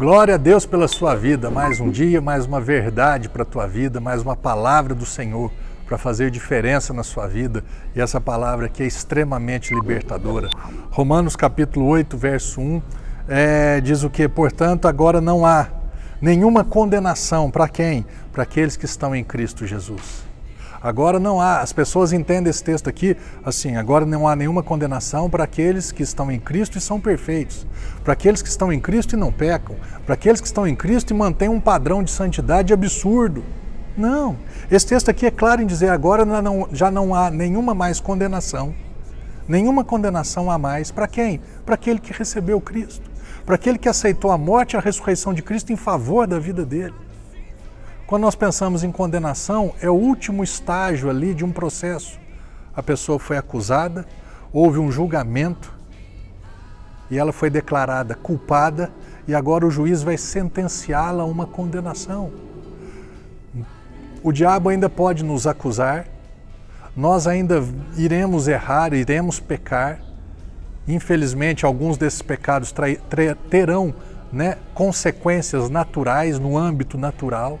Glória a Deus pela sua vida. Mais um dia, mais uma verdade para a tua vida, mais uma palavra do Senhor para fazer diferença na sua vida. E essa palavra aqui é extremamente libertadora. Romanos capítulo 8, verso 1, é, diz o que? Portanto, agora não há nenhuma condenação para quem? Para aqueles que estão em Cristo Jesus. Agora não há, as pessoas entendem esse texto aqui assim, agora não há nenhuma condenação para aqueles que estão em Cristo e são perfeitos, para aqueles que estão em Cristo e não pecam, para aqueles que estão em Cristo e mantêm um padrão de santidade absurdo. Não, esse texto aqui é claro em dizer agora não, já não há nenhuma mais condenação, nenhuma condenação a mais para quem? Para aquele que recebeu Cristo, para aquele que aceitou a morte e a ressurreição de Cristo em favor da vida dele. Quando nós pensamos em condenação, é o último estágio ali de um processo. A pessoa foi acusada, houve um julgamento e ela foi declarada culpada e agora o juiz vai sentenciá-la a uma condenação. O diabo ainda pode nos acusar, nós ainda iremos errar, iremos pecar. Infelizmente, alguns desses pecados terão né, consequências naturais no âmbito natural.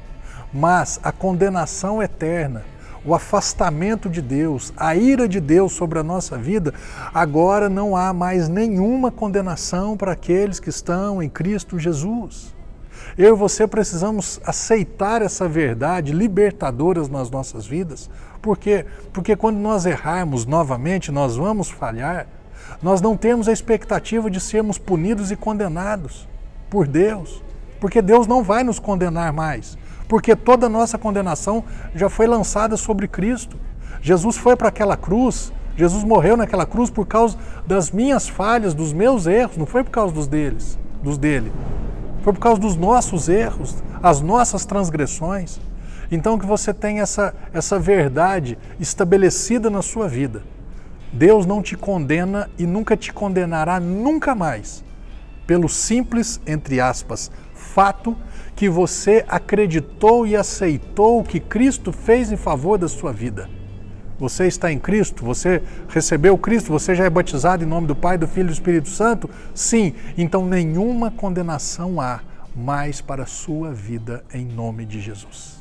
Mas a condenação eterna, o afastamento de Deus, a ira de Deus sobre a nossa vida, agora não há mais nenhuma condenação para aqueles que estão em Cristo Jesus. Eu e você precisamos aceitar essa verdade libertadora nas nossas vidas. Por quê? Porque quando nós errarmos novamente, nós vamos falhar. Nós não temos a expectativa de sermos punidos e condenados por Deus, porque Deus não vai nos condenar mais porque toda a nossa condenação já foi lançada sobre Cristo. Jesus foi para aquela cruz, Jesus morreu naquela cruz por causa das minhas falhas, dos meus erros, não foi por causa dos deles, dos dele. Foi por causa dos nossos erros, as nossas transgressões. Então que você tenha essa, essa verdade estabelecida na sua vida. Deus não te condena e nunca te condenará nunca mais pelo simples, entre aspas, fato que você acreditou e aceitou o que Cristo fez em favor da sua vida. Você está em Cristo, você recebeu Cristo, você já é batizado em nome do Pai, do Filho e do Espírito Santo? Sim, então nenhuma condenação há mais para a sua vida em nome de Jesus.